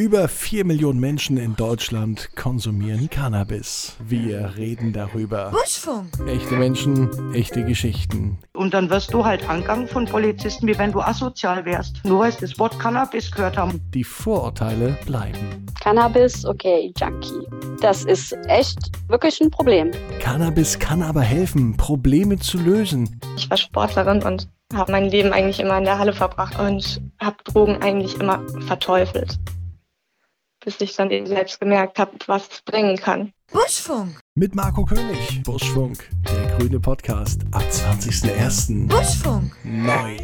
Über 4 Millionen Menschen in Deutschland konsumieren Cannabis. Wir reden darüber. Buschfunk. Echte Menschen, echte Geschichten. Und dann wirst du halt angegangen von Polizisten, wie wenn du asozial wärst. Nur weil sie das Wort Cannabis gehört haben. Die Vorurteile bleiben. Cannabis, okay, Junkie. Das ist echt wirklich ein Problem. Cannabis kann aber helfen, Probleme zu lösen. Ich war Sportlerin und habe mein Leben eigentlich immer in der Halle verbracht und habe Drogen eigentlich immer verteufelt bis ich dann eben selbst gemerkt habe, was es bringen kann. Buschfunk. Mit Marco König. Buschfunk, der grüne Podcast ab 20.01. Buschfunk. Neu.